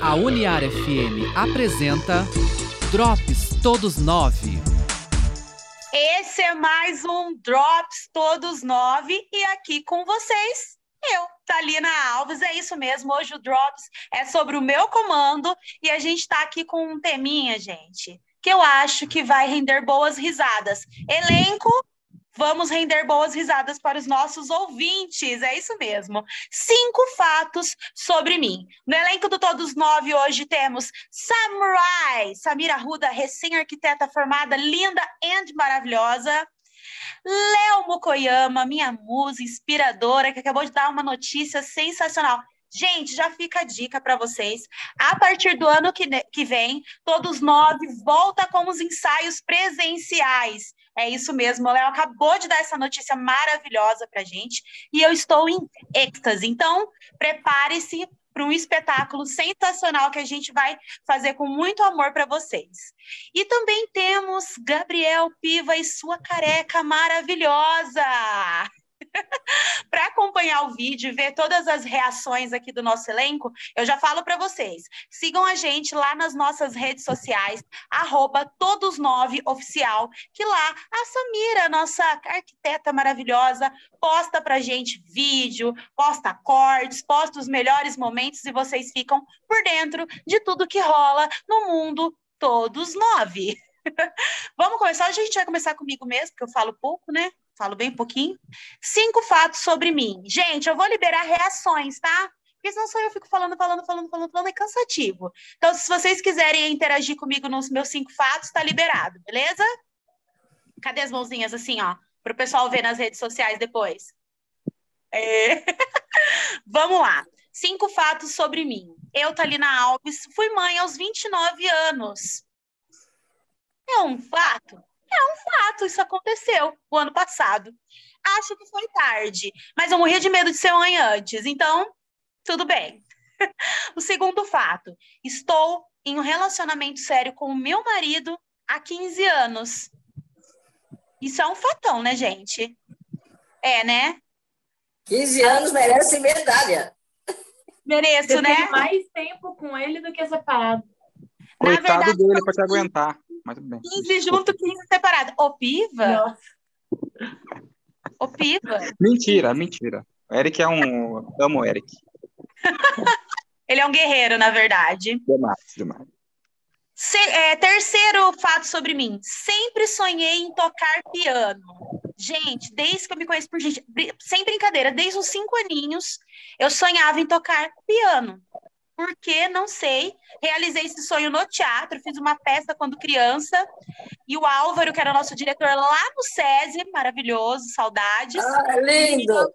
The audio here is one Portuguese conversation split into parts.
A Uniar FM apresenta Drops Todos Nove. Esse é mais um Drops Todos Nove e aqui com vocês, eu, Talina Alves. É isso mesmo, hoje o Drops é sobre o meu comando e a gente está aqui com um teminha, gente, que eu acho que vai render boas risadas. Elenco Vamos render boas risadas para os nossos ouvintes, é isso mesmo. Cinco fatos sobre mim. No elenco do Todos Nove, hoje temos Samurai, Samira Ruda, recém-arquiteta formada, linda e maravilhosa. Léo Mukoyama, minha musa inspiradora, que acabou de dar uma notícia sensacional. Gente, já fica a dica para vocês. A partir do ano que, que vem, Todos Nove volta com os ensaios presenciais. É isso mesmo, o Léo acabou de dar essa notícia maravilhosa para gente e eu estou em êxtase. Então, prepare-se para um espetáculo sensacional que a gente vai fazer com muito amor para vocês. E também temos Gabriel Piva e sua careca maravilhosa. para acompanhar o vídeo e ver todas as reações aqui do nosso elenco, eu já falo para vocês. Sigam a gente lá nas nossas redes sociais, arroba todos nove oficial, que lá a Samira, nossa arquiteta maravilhosa, posta pra gente vídeo, posta cortes, posta os melhores momentos e vocês ficam por dentro de tudo que rola no mundo todos nove. Vamos começar? A gente vai começar comigo mesmo, porque eu falo pouco, né? Falo bem pouquinho. Cinco fatos sobre mim. Gente, eu vou liberar reações, tá? Porque senão só eu fico falando, falando, falando, falando, falando, é cansativo. Então, se vocês quiserem interagir comigo nos meus cinco fatos, tá liberado, beleza? Cadê as mãozinhas assim, ó? Para o pessoal ver nas redes sociais depois. É... Vamos lá. Cinco fatos sobre mim. Eu, Thalina Alves, fui mãe aos 29 anos. É um fato? É um fato, isso aconteceu o ano passado. Acho que foi tarde, mas eu morria de medo de ser mãe antes, então tudo bem. o segundo fato, estou em um relacionamento sério com o meu marido há 15 anos. Isso é um fatão, né, gente? É, né? 15 anos merece medalha. Mereço, Você né? mais tempo com ele do que separado. Coitado verdade, dele para te aguentar. Mas tudo bem. 15 junto, 15 separado. O Piva? Nossa. O Piva? Mentira, mentira. O Eric é um. Amo o Eric. Ele é um guerreiro, na verdade. Demais, demais. Se, é, terceiro fato sobre mim. Sempre sonhei em tocar piano. Gente, desde que eu me conheço por gente, sem brincadeira, desde os cinco aninhos, eu sonhava em tocar piano porque não sei. Realizei esse sonho no teatro, fiz uma peça quando criança. E o Álvaro, que era nosso diretor lá no SESI, maravilhoso, saudades. Ah, lindo!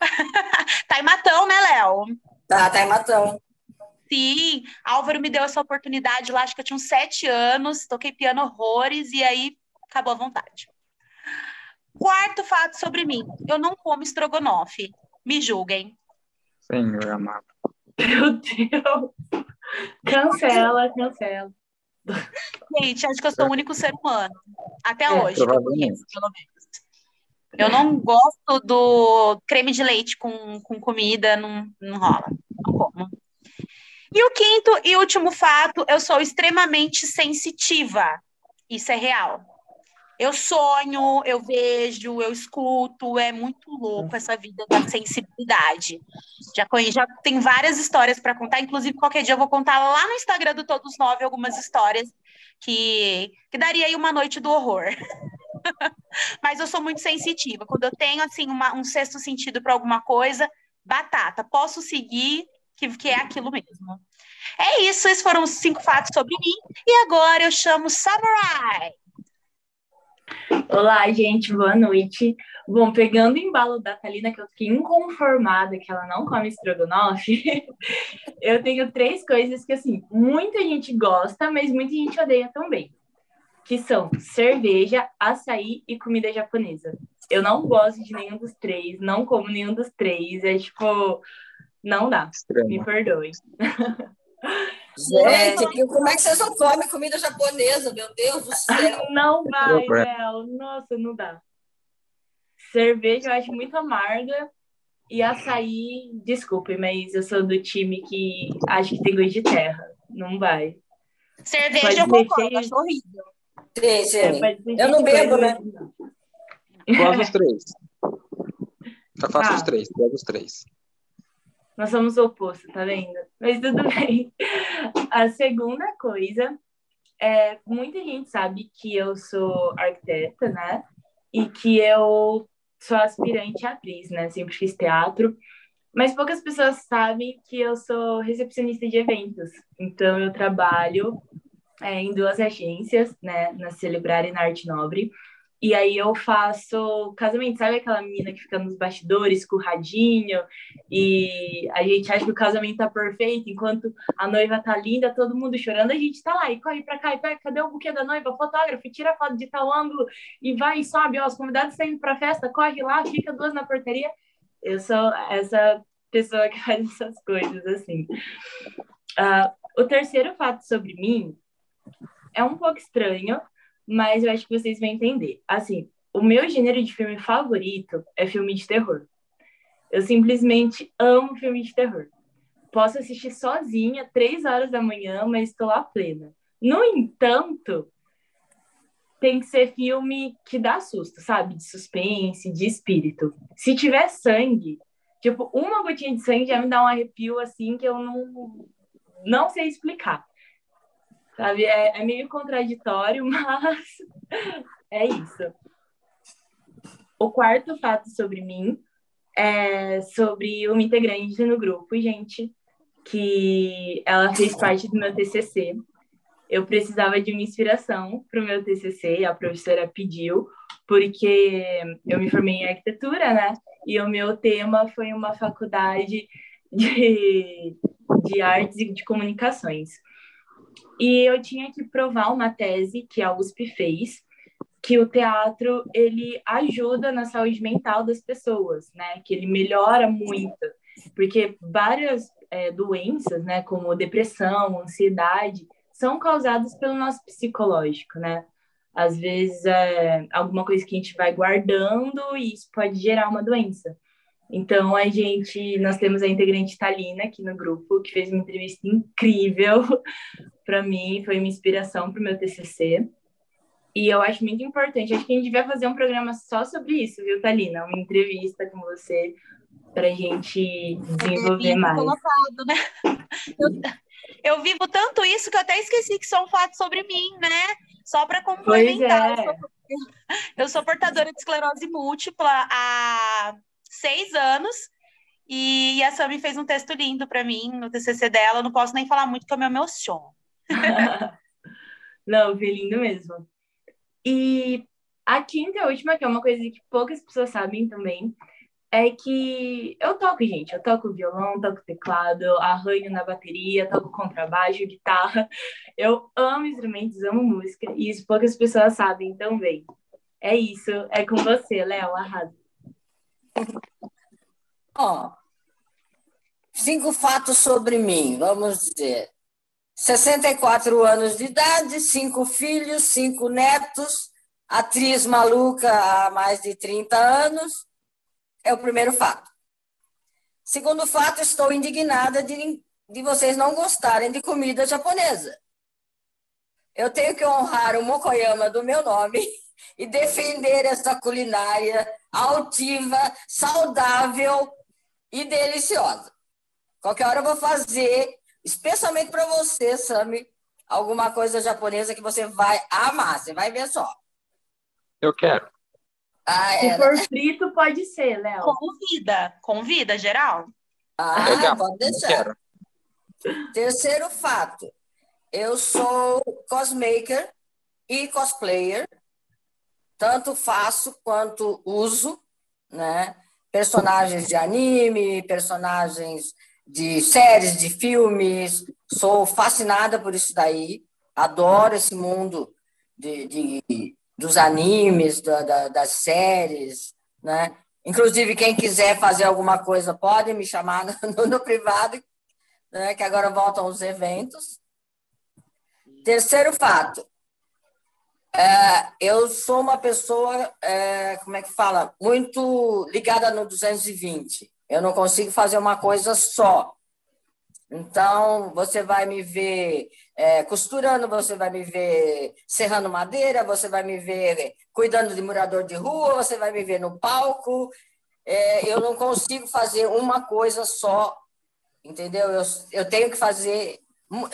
tá em Matão, né, Léo? Tá, tá em Matão. Sim, Álvaro me deu essa oportunidade lá, acho que eu tinha uns sete anos, toquei piano horrores e aí acabou a vontade. Quarto fato sobre mim: eu não como estrogonofe. Me julguem. Senhor amado. Meu Deus. Cancela, cancela. Gente, acho que eu sou o único ser humano. Até é, hoje, eu conheço, pelo menos. Eu não gosto do creme de leite com, com comida, não, não rola. Não como. E o quinto e último fato, eu sou extremamente sensitiva. Isso é real. Eu sonho, eu vejo, eu escuto, é muito louco essa vida da sensibilidade. Já, conheço, já tem várias histórias para contar, inclusive qualquer dia eu vou contar lá no Instagram do Todos Nove algumas histórias que, que daria aí uma noite do horror. Mas eu sou muito sensitiva. Quando eu tenho assim uma, um sexto sentido para alguma coisa, batata, posso seguir que, que é aquilo mesmo. É isso, esses foram os cinco fatos sobre mim. E agora eu chamo Samurai. Olá, gente, boa noite. Bom, pegando o embalo da Thalina, que eu fiquei inconformada que ela não come estrogonofe, eu tenho três coisas que, assim, muita gente gosta, mas muita gente odeia também. Que são cerveja, açaí e comida japonesa. Eu não gosto de nenhum dos três, não como nenhum dos três. É tipo, não dá. Estranho. Me perdoe. Gente, é... como é que vocês não comem comida japonesa, meu Deus do céu? Não vai, Léo. Nossa, não dá. Cerveja eu acho muito amarga E açaí, desculpe, mas eu sou do time que acho que tem gosto de terra. Não vai. Cerveja Pode eu concordo, acho horrível. Sim, sim. É, Eu não coisa- bebo, né? Gosto dos três. Só faço Tá. os três, gosto dos três. Nós somos o oposto, tá vendo? Mas tudo bem. A segunda coisa é muita gente sabe que eu sou arquiteta, né? E que eu sou aspirante atriz, né? Sempre fiz teatro. Mas poucas pessoas sabem que eu sou recepcionista de eventos. Então eu trabalho é, em duas agências, né? Na Celebrar e na Arte Nobre. E aí eu faço casamento, sabe aquela menina que fica nos bastidores com o radinho e a gente acha que o casamento tá perfeito, enquanto a noiva tá linda, todo mundo chorando, a gente tá lá e corre pra cá e pega, cadê o buquê da noiva? Fotógrafo, tira foto de tal ângulo e vai e sobe, ó, os convidados estão indo pra festa, corre lá, fica duas na portaria. Eu sou essa pessoa que faz essas coisas, assim. Ah, o terceiro fato sobre mim é um pouco estranho, mas eu acho que vocês vão entender. Assim, o meu gênero de filme favorito é filme de terror. Eu simplesmente amo filme de terror. Posso assistir sozinha, três horas da manhã, mas estou lá plena. No entanto, tem que ser filme que dá susto, sabe? De suspense, de espírito. Se tiver sangue, tipo, uma gotinha de sangue já me dá um arrepio assim que eu não, não sei explicar. Sabe? É, é meio contraditório, mas é isso. O quarto fato sobre mim é sobre uma integrante no grupo, gente, que ela fez parte do meu TCC. Eu precisava de uma inspiração para o meu TCC, a professora pediu, porque eu me formei em arquitetura, né? E o meu tema foi uma faculdade de, de artes e de comunicações. E eu tinha que provar uma tese que a USP fez, que o teatro ele ajuda na saúde mental das pessoas, né? Que ele melhora muito, porque várias é, doenças, né, como depressão, ansiedade, são causadas pelo nosso psicológico, né? Às vezes é alguma coisa que a gente vai guardando e isso pode gerar uma doença. Então a gente, nós temos a integrante Talina aqui no grupo que fez uma entrevista incrível para mim, foi uma inspiração para o meu TCC. E eu acho muito importante. Acho que a gente devia fazer um programa só sobre isso, viu, Thalina? Uma entrevista com você para a gente desenvolver mais. colocado, né? Eu, eu vivo tanto isso que eu até esqueci que são fatos sobre mim, né? Só para complementar. É. Eu, sou, eu sou portadora de esclerose múltipla há seis anos. E a Sami fez um texto lindo para mim no TCC dela. Eu não posso nem falar muito, porque eu me emociono. Não, foi lindo mesmo. E a quinta e última, que é uma coisa que poucas pessoas sabem também, é que eu toco, gente. Eu toco violão, toco teclado, arranho na bateria, toco contrabaixo, guitarra. Eu amo instrumentos, amo música, e isso poucas pessoas sabem também. É isso, é com você, Léo, arrasa. Ó, cinco fatos sobre mim, vamos dizer. 64 anos de idade, cinco filhos, cinco netos, atriz maluca há mais de 30 anos. É o primeiro fato. Segundo fato, estou indignada de, de vocês não gostarem de comida japonesa. Eu tenho que honrar o Mokoyama do meu nome e defender essa culinária altiva, saudável e deliciosa. Qualquer hora eu vou fazer, especialmente para você, Sami, alguma coisa japonesa que você vai amar. Você vai ver só. Eu quero. Ah, Se é. for frito, pode ser, Léo. Convida, convida, geral. Ah, Legal, pode deixar. Terceiro fato. Eu sou cosmaker e cosplayer. Tanto faço quanto uso, né? Personagens de anime, personagens de séries, de filmes. Sou fascinada por isso daí. Adoro esse mundo de, de- dos animes, da- da- das séries, né? Inclusive, quem quiser fazer alguma coisa pode me chamar no, no privado, né? que agora voltam os eventos. Terceiro fato. É, eu sou uma pessoa, é, como é que fala? Muito ligada no 220. Eu não consigo fazer uma coisa só. Então, você vai me ver é, costurando, você vai me ver serrando madeira, você vai me ver cuidando de morador de rua, você vai me ver no palco. É, eu não consigo fazer uma coisa só, entendeu? Eu, eu tenho que fazer,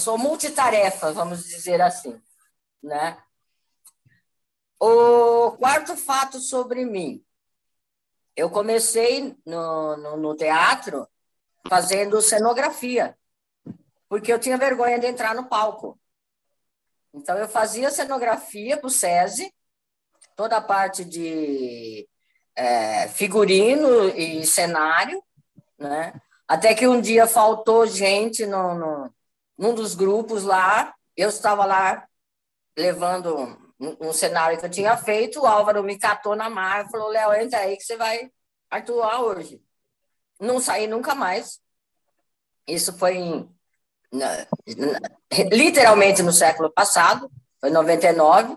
sou multitarefa, vamos dizer assim, né? O quarto fato sobre mim. Eu comecei no, no, no teatro fazendo cenografia porque eu tinha vergonha de entrar no palco. Então, eu fazia cenografia para o SESI, toda a parte de é, figurino e cenário, né? Até que um dia faltou gente no, no, num dos grupos lá, eu estava lá levando um, um, cenário que eu tinha feito, o Álvaro me catou na marca e falou, Léo, entra aí que você vai atuar hoje. Não saí nunca mais. Isso foi em na, na, literalmente no século passado, foi 99.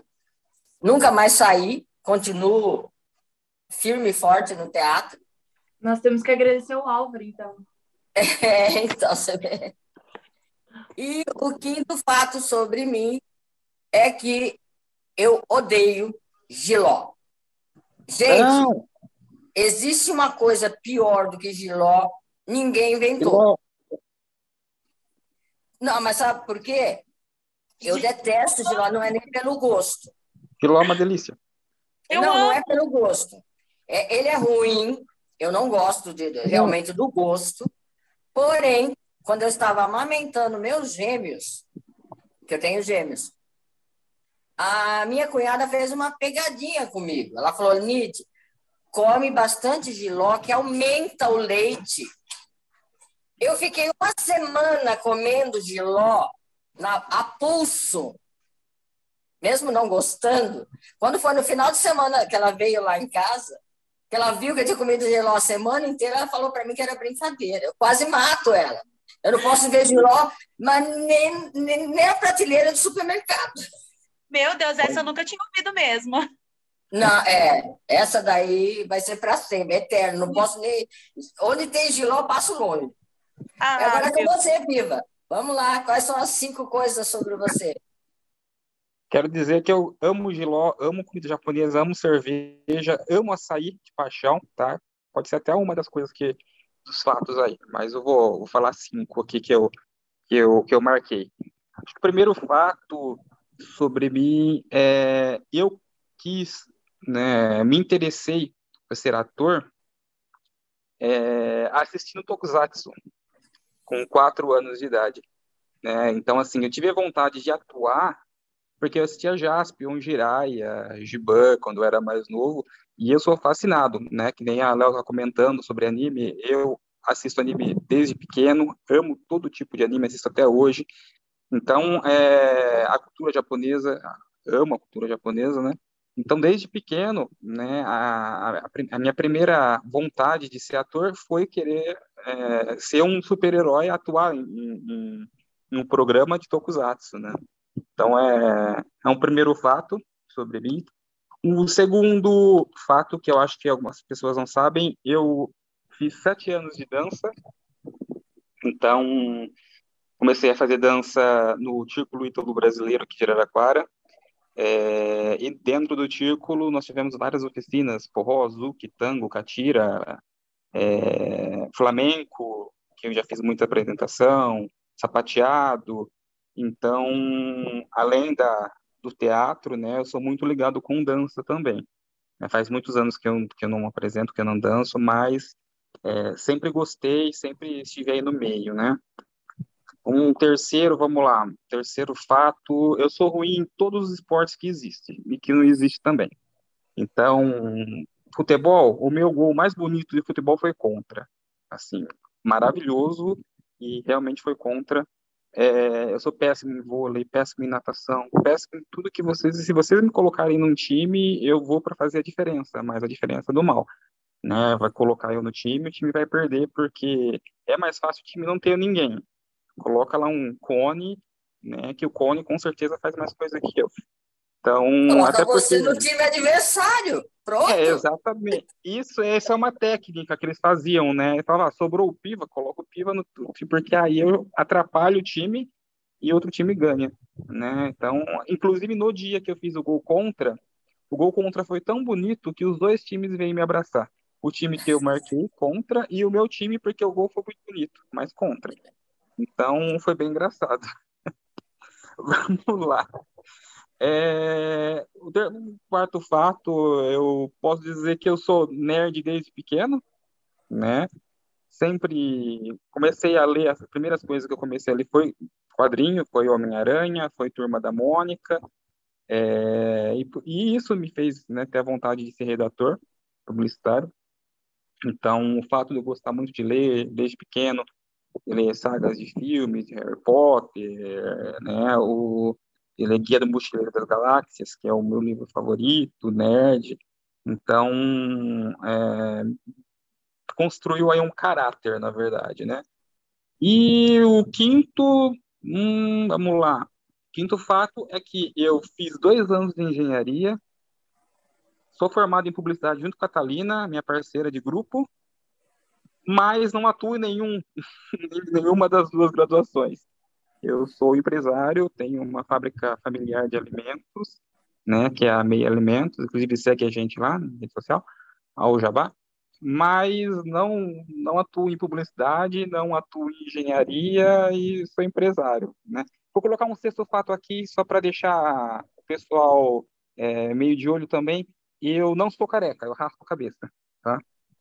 Nunca mais saí, continuo firme e forte no teatro. Nós temos que agradecer o Álvaro, então. É, então, você vê. E o quinto fato sobre mim é que eu odeio giló. Gente, Não. existe uma coisa pior do que giló, ninguém inventou. Não, mas sabe por quê? Eu detesto giló, não é nem pelo gosto. Giló é uma delícia. Eu não, amo. não é pelo gosto. É, ele é ruim, eu não gosto de, de, realmente do gosto. Porém, quando eu estava amamentando meus gêmeos, que eu tenho gêmeos, a minha cunhada fez uma pegadinha comigo. Ela falou, Nid, come bastante giló que aumenta o leite. Eu fiquei uma semana comendo giló na, a pulso, mesmo não gostando. Quando foi no final de semana que ela veio lá em casa, que ela viu que eu tinha comido giló a semana inteira, ela falou para mim que era brincadeira. Eu quase mato ela. Eu não posso ver giló, mas nem, nem, nem a prateleira do supermercado. Meu Deus, essa eu nunca tinha ouvido mesmo. Não, é, essa daí vai ser para sempre, eterno. Não posso nem. Onde tem giló, passo longe. Ah, Agora com você, Viva. Vamos lá, quais são as cinco coisas sobre você? Quero dizer que eu amo giló, amo comida japonesa, amo cerveja, amo açaí de paixão, tá? Pode ser até uma das coisas que dos fatos aí, mas eu vou, vou falar cinco aqui que eu que eu que eu marquei. Acho que o primeiro fato sobre mim é eu quis, né, me interessei por ser ator é, assistindo Tokusatsu com quatro anos de idade. Né? Então, assim, eu tive vontade de atuar porque eu assistia Jaspion, Jiraiya, Giban, quando eu era mais novo, e eu sou fascinado, né? Que nem a Léo tá comentando sobre anime, eu assisto anime desde pequeno, amo todo tipo de anime, assisto até hoje. Então, é, a cultura japonesa, amo a cultura japonesa, né? Então, desde pequeno, né, a, a, a, minha primeira vontade de ser ator foi querer é, ser um super-herói, atuar em, em, em, um programa de tokusatsu, né? Então, é, é um primeiro fato sobre mim. O segundo fato, que eu acho que algumas pessoas não sabem, eu fiz sete anos de dança, então comecei a fazer dança no Círculo Ítalo Brasileiro aqui de Araraquara, é, e dentro do círculo nós tivemos várias oficinas, forró, zouk, tango, catira, é, flamenco, que eu já fiz muita apresentação, sapateado. Então, além da, do teatro, né, eu sou muito ligado com dança também. É, faz muitos anos que eu, que eu não apresento, que eu não danço, mas é, sempre gostei, sempre estive aí no meio, né? Um terceiro, vamos lá, terceiro fato, eu sou ruim em todos os esportes que existem e que não existe também. Então, futebol, o meu gol mais bonito de futebol foi contra. Assim, maravilhoso e realmente foi contra. É, eu sou péssimo em vôlei, péssimo em natação, péssimo em tudo que vocês. Se vocês me colocarem num time, eu vou para fazer a diferença, mas a diferença do mal. Né? Vai colocar eu no time, o time vai perder, porque é mais fácil o time não ter ninguém coloca lá um cone, né? Que o cone com certeza faz mais coisa que eu. Então, coloca até você porque... no time adversário. Pronto. É, exatamente. Isso, essa é uma técnica que eles faziam, né? Falava, ah, sobrou o piva, coloca o piva no tute, porque aí eu atrapalho o time e outro time ganha, né? Então, inclusive no dia que eu fiz o gol contra, o gol contra foi tão bonito que os dois times veio me abraçar. O time que eu marquei contra e o meu time porque o gol foi muito bonito, mas contra. Então, foi bem engraçado. Vamos lá. É, o quarto fato, eu posso dizer que eu sou nerd desde pequeno, né? Sempre comecei a ler, as primeiras coisas que eu comecei a ler foi quadrinho, foi Homem-Aranha, foi Turma da Mônica, é, e, e, isso me fez né, ter a vontade de ser redator publicitário. Então, o fato de eu gostar muito de ler desde pequeno, ler sagas de filmes, de Harry Potter, né, o ele é Guia do Mochileiro das Galáxias, que é o meu livro favorito, nerd. Então, é, construiu aí um caráter, na verdade, né? E o quinto, hum, vamos lá. Quinto fato é que eu fiz dois anos de engenharia, sou formado em publicidade junto com a Catalina, minha parceira de grupo, mas não atuo em nenhum, nenhuma das duas graduações. Eu sou empresário, tenho uma fábrica familiar de alimentos, né, que é a Meia Alimentos, inclusive segue a gente lá na rede social, ao Jabá, mas não não atuo em publicidade, não atuo em engenharia e sou empresário, né. Vou colocar um sexto fato aqui só para deixar o pessoal é, meio de olho também. Eu não sou careca, eu raspo a cabeça, tá?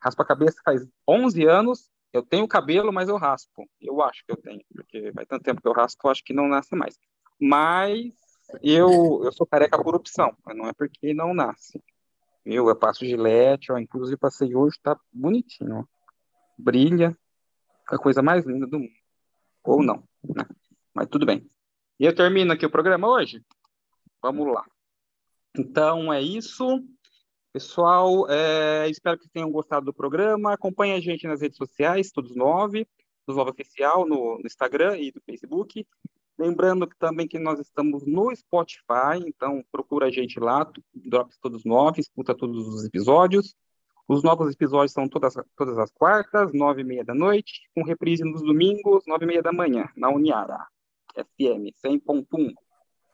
Raspo a cabeça faz 11 anos eu tenho cabelo, mas eu raspo. Eu acho que eu tenho, porque vai tanto tempo que eu raspo, eu acho que não nasce mais. Mas eu, eu sou careca por opção, não é porque não nasce. Eu, eu passo gilete, ó, inclusive passei hoje, tá bonitinho, ó. Brilha, é a coisa mais linda do mundo. Ou não, né? Mas tudo bem. E eu termino aqui o programa hoje? Vamos lá. Então é isso. Pessoal, é, espero que tenham gostado do programa. Acompanhe a gente nas redes sociais, todos nove, do Nova Oficial, no, no, Instagram e no Facebook. Lembrando que também que nós estamos no Spotify, então procura a gente lá, Drops Todos Nove, escuta todos os episódios. Os novos episódios são todas, todas as quartas, nove e meia da noite, com reprise nos domingos, nove e meia da manhã, na Uniara, FM 100.1.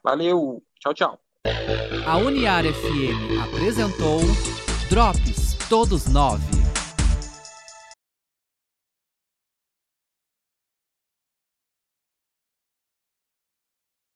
Valeu, tchau, tchau. A Uniar FM apresentou Drops Todos Nove.